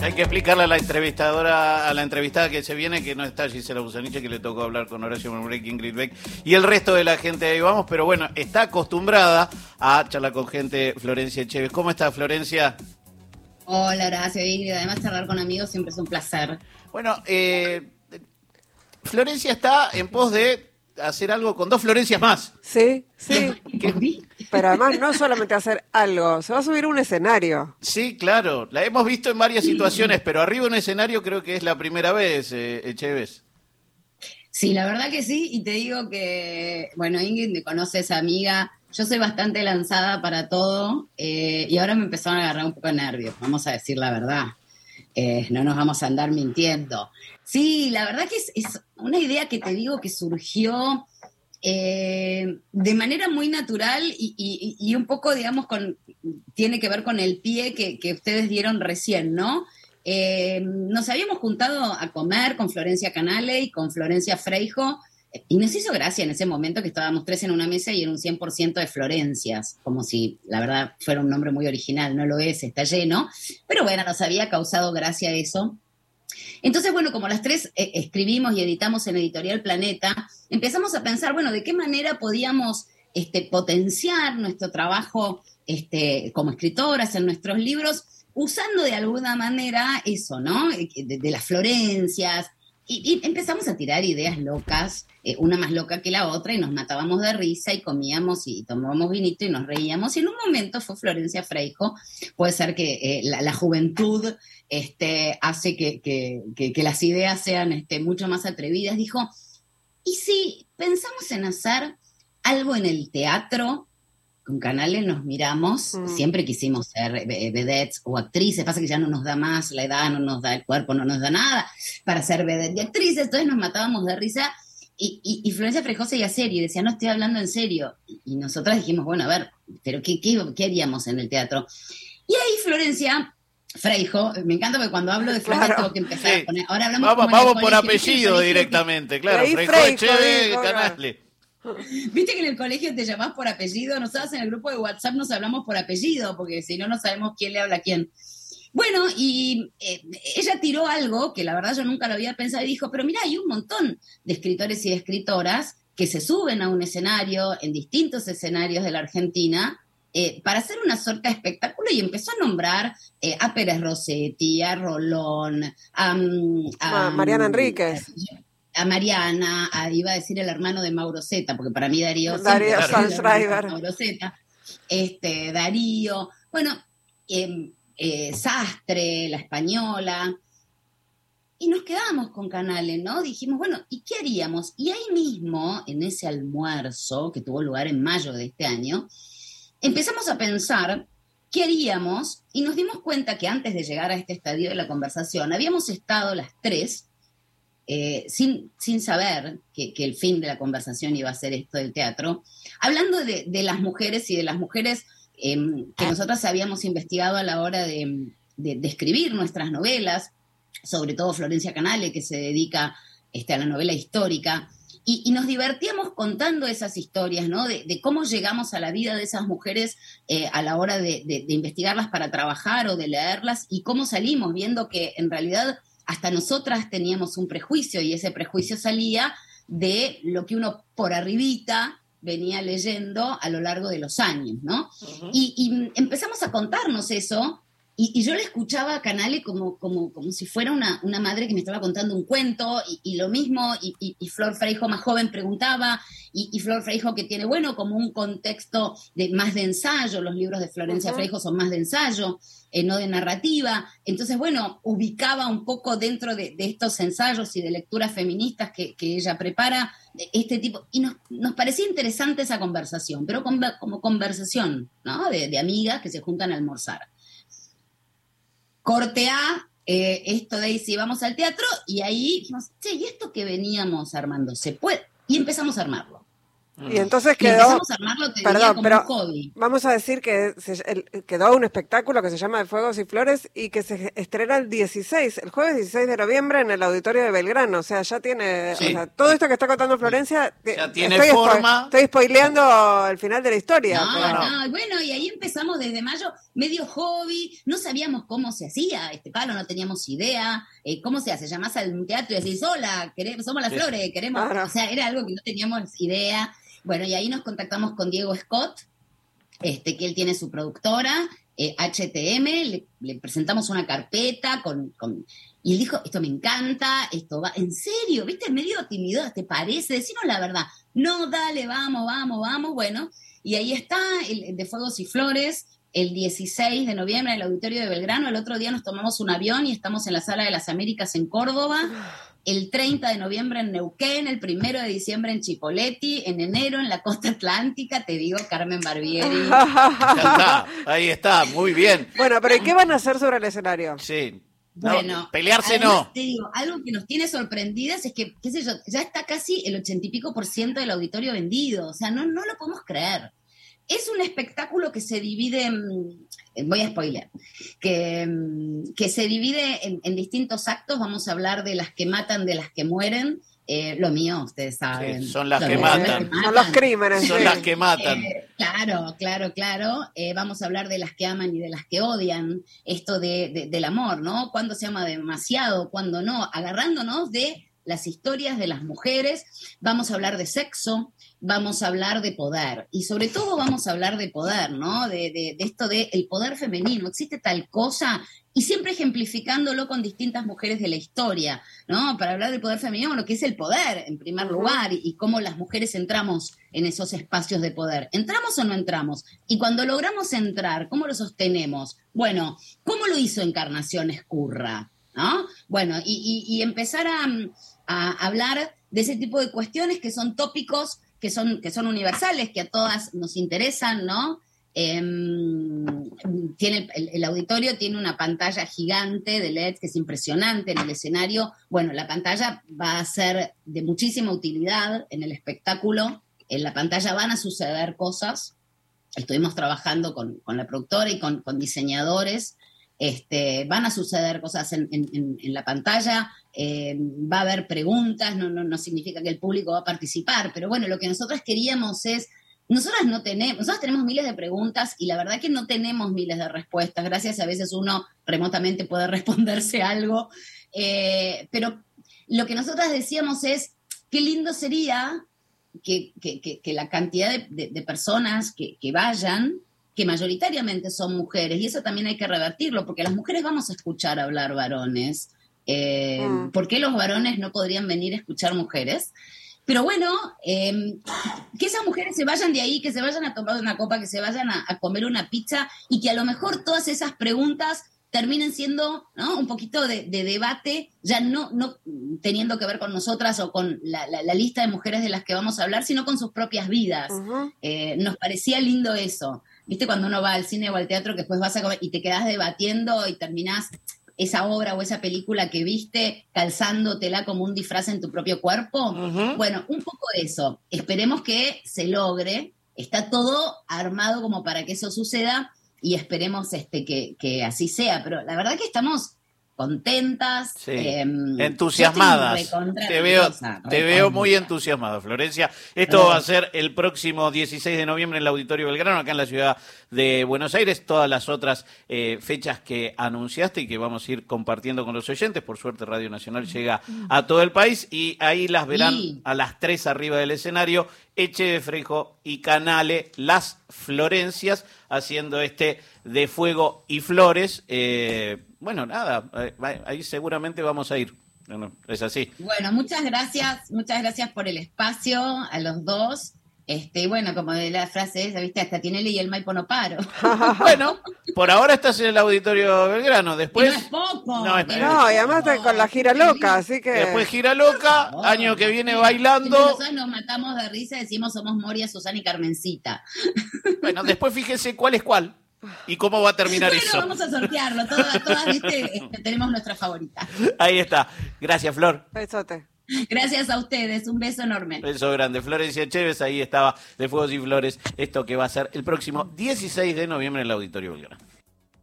Hay que explicarle a la entrevistadora, a la entrevistada que se viene, que no está Gisela Busaniche, que le tocó hablar con Horacio Murek, Ingrid Beck y el resto de la gente ahí vamos, pero bueno, está acostumbrada a charlar con gente Florencia Echeves. ¿Cómo está Florencia? Hola, Horacio, Ingrid. Además, charlar con amigos siempre es un placer. Bueno, eh, Florencia está en pos de hacer algo con dos Florencias más. Sí, sí. Pero además no solamente hacer algo, se va a subir un escenario. Sí, claro. La hemos visto en varias situaciones, pero arriba un escenario creo que es la primera vez, eh, Echeves. Sí, la verdad que sí, y te digo que, bueno, Ingrid me conoce esa amiga, yo soy bastante lanzada para todo, eh, y ahora me empezaron a agarrar un poco de nervios, vamos a decir la verdad. Eh, no nos vamos a andar mintiendo. Sí, la verdad que es, una idea que te digo que surgió eh, de manera muy natural y, un poco, digamos, con, tiene que ver con el pie que, ustedes dieron recién, ¿no? Eh, nos habíamos juntado a comer con Florencia Canale y con Florencia Freijo y nos hizo gracia en ese momento que estábamos tres en una mesa y en un 100% de Florencias, como si la verdad fuera un nombre muy original, no lo es, está lleno, pero bueno, nos había causado gracia eso. Entonces, bueno, como las tres eh, escribimos y editamos en Editorial Planeta, empezamos a pensar, bueno, de qué manera podíamos este, potenciar nuestro trabajo este, como escritoras en nuestros libros, usando de alguna manera eso, ¿no? Eh, de, las Florencias. Y, empezamos a tirar ideas locas, eh, una más loca que la otra, y nos matábamos de risa y comíamos y tomábamos vinito y nos reíamos. Y en un momento fue Florencia Freijo, puede ser que la juventud este, hace que, las ideas sean este, mucho más atrevidas. Dijo, ¿y si pensamos en hacer algo en el teatro? Con Canales nos miramos, mm. siempre quisimos ser vedettes o actrices, pasa que ya no nos da más, la edad no nos da, el cuerpo no nos da nada para ser vedettes y actrices, entonces nos matábamos de risa y, y, Florencia Frejo seguía serio y decía, no estoy hablando en serio. Y, nosotras dijimos, bueno, a ver, pero ¿qué, qué, qué haríamos en el teatro? Y ahí Florencia Freijo, me encanta porque cuando hablo de Freijo tengo que empezar a poner. Ahora hablamos Vamos, vamos por apellido directamente, claro. Freijo, Canale. Viste que en el colegio te llamás por apellido, nosotros en el grupo de WhatsApp nos hablamos por apellido, porque si no, no sabemos quién le habla a quién. Bueno, y eh, ella tiró algo que la verdad yo nunca lo había pensado y dijo, pero mira, hay un montón de escritores y de escritoras que se suben a un escenario en distintos escenarios de la Argentina eh, para hacer una suerte de espectáculo y empezó a nombrar eh, a Pérez Rossetti, a Rolón, a, ah, Mariana Enríquez. A Mariana, iba a decir el hermano de Mauro Zeta, porque para mí Darío, Darío Mauro Zeta, este, Darío, bueno, em, eh, Sastre, la española, y nos quedamos con Canales, ¿no? Dijimos, bueno, ¿y qué haríamos? Y ahí mismo, en ese almuerzo que tuvo lugar en mayo de este año, empezamos a pensar qué haríamos y nos dimos cuenta que antes de llegar a este estadio de la conversación habíamos estado las tres eh, sin, sin saber que, el fin de la conversación iba a ser esto del teatro, hablando de, las mujeres y de las mujeres em, que nosotras habíamos investigado a la hora de, escribir nuestras novelas, sobre todo Florencia Canale, que se dedica este, a la novela histórica, y, nos divertíamos contando esas historias, ¿no? De, cómo llegamos a la vida de esas mujeres eh, a la hora de, investigarlas para trabajar o de leerlas y cómo salimos viendo que en realidad hasta nosotras teníamos un prejuicio y ese prejuicio salía de lo que uno por arribita venía leyendo a lo largo de los años, ¿no? y, y, empezamos a contarnos eso y, yo le escuchaba a Canale como, como, como si fuera una, una, madre que me estaba contando un cuento, y, lo mismo, y, Flor Freijo más joven preguntaba, y, Flor Freijo que tiene, bueno, como un contexto de, más de ensayo, los libros de Florencia Freijo son más de ensayo, eh, no de narrativa. Entonces, bueno, ubicaba un poco dentro de, estos ensayos y de lecturas feministas que, ella prepara, este tipo, y nos, nos parecía interesante esa conversación, pero como conversación, ¿no? De, de amigas que se juntan a almorzar corte A, eh, esto de si vamos al teatro, y ahí dijimos, che, ¿y esto que veníamos armando? ¿Se puede? Y empezamos a armarlo. Y entonces quedó. empezamos a armarlo, te Perdón, como pero un hobby. vamos a decir que se- el- quedó un espectáculo que se llama De Fuegos y Flores y que se estrena el 16, el jueves 16 de noviembre en el auditorio de Belgrano. O sea, ya tiene. Sí. o sea, todo esto que está contando Florencia. Ya tiene estoy forma. estoy spoileando el final de la historia. No, pero- no, y bueno, y ahí empezamos desde mayo, medio hobby, no sabíamos cómo se hacía este palo, no teníamos idea, eh, cómo se hace, llamás al teatro y decís, hola, queremos, somos las Sí. flores, queremos, Claro. o sea, era algo que no teníamos idea. Bueno, y ahí nos contactamos con Diego Scott, este, que él tiene su productora, eh, HTM, le, le presentamos una carpeta con, y él dijo, esto me encanta, esto va, en serio, viste, medio timidez, ¿te parece? Decinos la verdad. No, dale, vamos, vamos, vamos, bueno. Y ahí está, el, de Fuegos y Flores, el 16 de noviembre en el Auditorio de Belgrano. El otro día nos tomamos un avión y estamos en la Sala de las Américas en Córdoba. El 30 de noviembre en Neuquén, el 1 de diciembre en Chipoleti, en enero en la costa atlántica, te digo, Carmen Barbieri. Ya está, ahí está, muy bien. bueno, pero ¿y qué van a hacer sobre el escenario? Sí. No, Bueno, pelearse además, no. Te digo, algo que nos tiene sorprendidas es que, qué sé yo, ya está casi el ochenta y pico por ciento del auditorio vendido. O sea, no, no lo podemos creer. Es un espectáculo que se divide, en- en- voy a spoiler, que, mm, que se divide en, en distintos actos. Vamos a hablar de las que matan, de las que mueren. Eh, lo mío, ustedes saben. Sí, son las que matan. Son los crímenes. Son sí. las que matan. Eh, claro, claro, claro. Eh, vamos a hablar de las que aman y de las que odian. Esto de, de- del amor, ¿no? Cuándo se ama demasiado, cuándo no. Agarrándonos de las historias de las mujeres. Vamos a hablar de sexo, vamos a hablar de poder. Y sobre todo vamos a hablar de poder, ¿no? De, de- de esto de el poder femenino. Existe tal cosa. Y siempre ejemplificándolo con distintas mujeres de la historia, ¿no? Para hablar del poder femenino, lo que es el poder, en primer lugar, y, y cómo las mujeres entramos en esos espacios de poder. ¿Entramos o no entramos? Y cuando logramos entrar, ¿cómo lo sostenemos? Bueno, ¿cómo lo hizo Encarnación Escurra? ¿No? Bueno, y, y- y empezar a, a hablar de ese tipo de cuestiones que son tópicos, que son, que son universales, que a todas nos interesan, ¿no? Em, tiene el, auditorio tiene una pantalla gigante de LED que es impresionante en el escenario. Bueno, la pantalla va a ser de muchísima utilidad en el espectáculo. En la pantalla van a suceder cosas. Estuvimos trabajando con, con la productora y con, con diseñadores. Este, van a suceder cosas en- en la pantalla, eh, va a haber preguntas, no, no, no significa que el público va a participar, pero bueno, lo que nosotras queríamos es nosotras no tenemos, nosotras tenemos miles de preguntas y la verdad que no tenemos miles de respuestas. Gracias a veces uno remotamente puede responderse algo. Eh, pero lo que nosotras decíamos es, qué lindo sería que, que- que- la cantidad de, personas que vayan, que mayoritariamente son mujeres, y eso también hay que revertirlo, porque las mujeres vamos a escuchar hablar varones. Eh, Mm. ¿Por qué los varones no podrían venir a escuchar mujeres? Pero bueno, eh, que esas mujeres se vayan de ahí, que se vayan a tomar una copa, que se vayan a, a comer una pizza y que a lo mejor todas esas preguntas terminen siendo ¿no? un poquito de, de debate, ya no, no teniendo que ver con nosotras o con la, la- la lista de mujeres de las que vamos a hablar, sino con sus propias vidas. Eh, nos parecía lindo eso. ¿Viste cuando uno va al cine o al teatro que después vas a comer y te quedas debatiendo y terminás esa obra o esa película que viste calzándotela como un disfraz en tu propio cuerpo? Bueno, un poco de eso. Esperemos que se logre. Está todo armado como para que eso suceda y esperemos este, que, que así sea. Pero la verdad que estamos contentas, Sí. em, Entusiasmadas. Te veo, te veo muy entusiasmada, Florencia. Esto va a ser el próximo 16 de noviembre en el Auditorio Belgrano, acá en la ciudad de Buenos Aires. Todas las otras eh, fechas que anunciaste y que vamos a ir compartiendo con los oyentes. Por suerte, Radio Nacional llega a todo el país y ahí las verán Sí. a las 3 arriba del escenario. Eche de Frejo y Canale, las Florencias, haciendo este de fuego y flores. Eh, bueno, nada, eh, ahí seguramente vamos a ir. Es así. Bueno, muchas gracias, muchas gracias por el espacio a los dos. Este, y bueno, como de la frase esa, viste, hasta Tinelli y el Maipo no paro. Bueno, por ahora estás en el Auditorio Belgrano. Y Después, no es poco. No, es- No, y además poco. con la gira loca, así que. después gira loca, Oh, año que viene bailando. Nosotros nos matamos de risa, decimos somos Moria, Susana y Carmencita. Bueno, después fíjese cuál es cuál y cómo va a terminar bueno, eso. vamos a sortearlo. Todas, todas viste, este, tenemos nuestra favorita. Ahí está. Gracias, Flor. Besote. Gracias a ustedes, un beso enorme. Beso grande. Florencia Chévez, ahí estaba, de Fuegos y Flores, esto que va a ser el próximo 16 de noviembre en el Auditorio Belgrano.